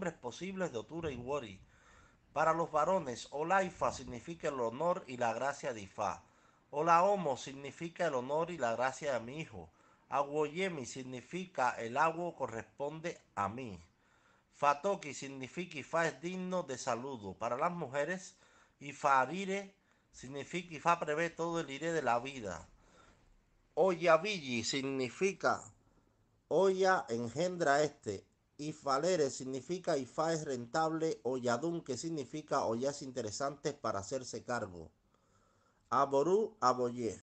nombres posibles de Otura y Wori. Para los varones, Olaifa significa el honor y la gracia de Ifá. Olaomo significa el honor y la gracia de mi hijo. Aguoyemi significa el agua corresponde a mí. Fatoki significa Ifá es digno de saludo. Para las mujeres, Ifarire significa Ifá prevé todo el iré de la vida. Oyavilli significa Oya engendra este. Ifalere significa Ifá es rentable. Oyadun que significa Oyas interesantes para hacerse cargo. Aború, aboyé.